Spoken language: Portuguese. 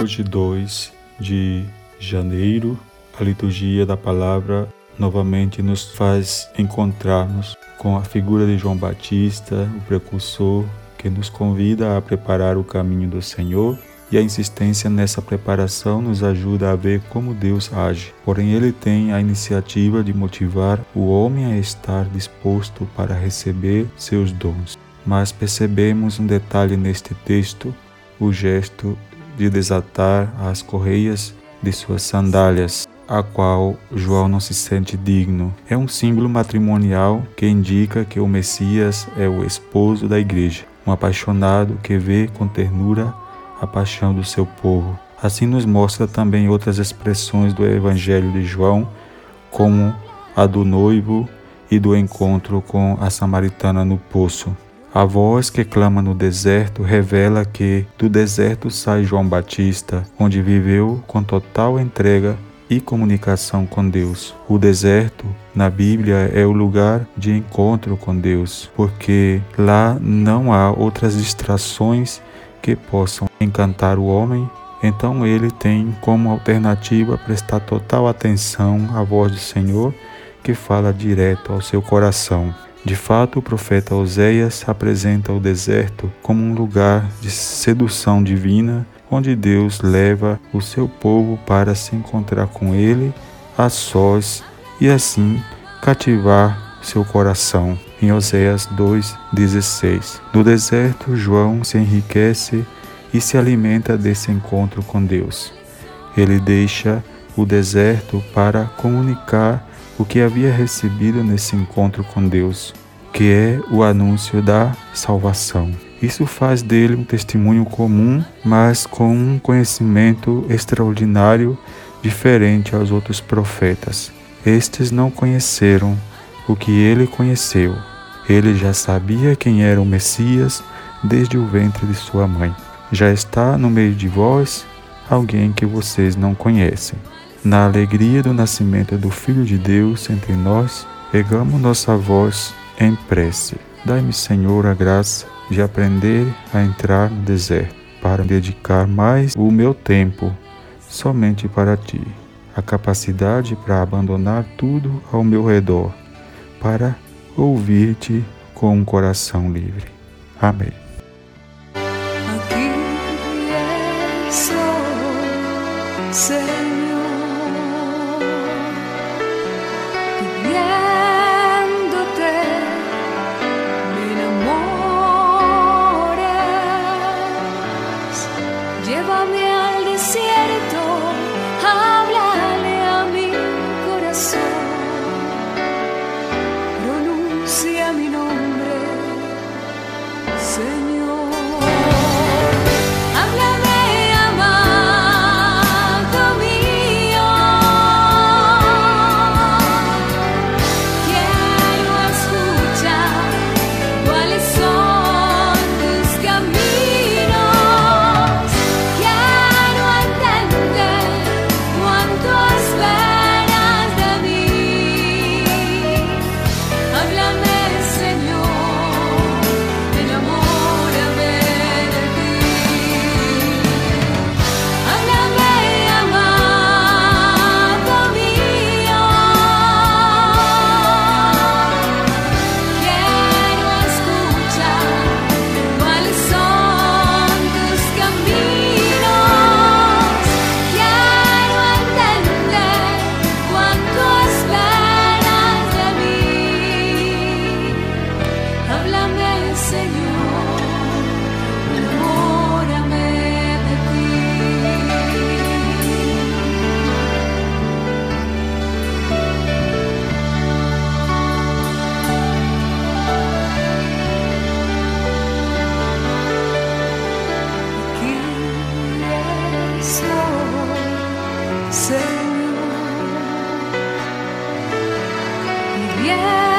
Hoje, 2 de janeiro, a liturgia da palavra novamente nos faz encontrarmos com a figura de João Batista, o precursor, que nos convida a preparar o caminho do Senhor e a insistência nessa preparação nos ajuda a ver como Deus age. Porém, ele tem a iniciativa de motivar o homem a estar disposto para receber seus dons. Mas percebemos um detalhe neste texto, o gesto de desatar as correias de suas sandálias, a qual João não se sente digno. É um símbolo matrimonial que indica que o Messias é o esposo da igreja, um apaixonado que vê com ternura a paixão do seu povo. Assim nos mostra também outras expressões do Evangelho de João, como a do noivo e do encontro com a samaritana no poço. A voz que clama no deserto revela que do deserto sai João Batista, onde viveu com total entrega e comunicação com Deus. O deserto, na Bíblia, é o lugar de encontro com Deus, porque lá não há outras distrações que possam encantar o homem, então ele tem como alternativa prestar total atenção à voz do Senhor que fala direto ao seu coração. De fato, o profeta Oséias apresenta o deserto como um lugar de sedução divina, onde Deus leva o seu povo para se encontrar com ele a sós e assim cativar seu coração em Oséias 2,16. No deserto, João se enriquece e se alimenta desse encontro com Deus. Ele deixa o deserto para comunicar o que havia recebido nesse encontro com Deus, que é o anúncio da salvação. Isso faz dele um testemunho comum, mas com um conhecimento extraordinário, diferente aos outros profetas. Estes não conheceram o que ele conheceu. Ele já sabia quem era o Messias desde o ventre de sua mãe. Já está no meio de vós alguém que vocês não conhecem. Na alegria do nascimento do Filho de Deus entre nós, pegamos nossa voz em prece. Dai-me, Senhor, a graça de aprender a entrar no deserto, para dedicar mais o meu tempo somente para ti. A capacidade para abandonar tudo ao meu redor para ouvir-te com um coração livre. Amém. Aqui estou, Senhor, pidiéndote, me enamores, llévame al desierto, yeah.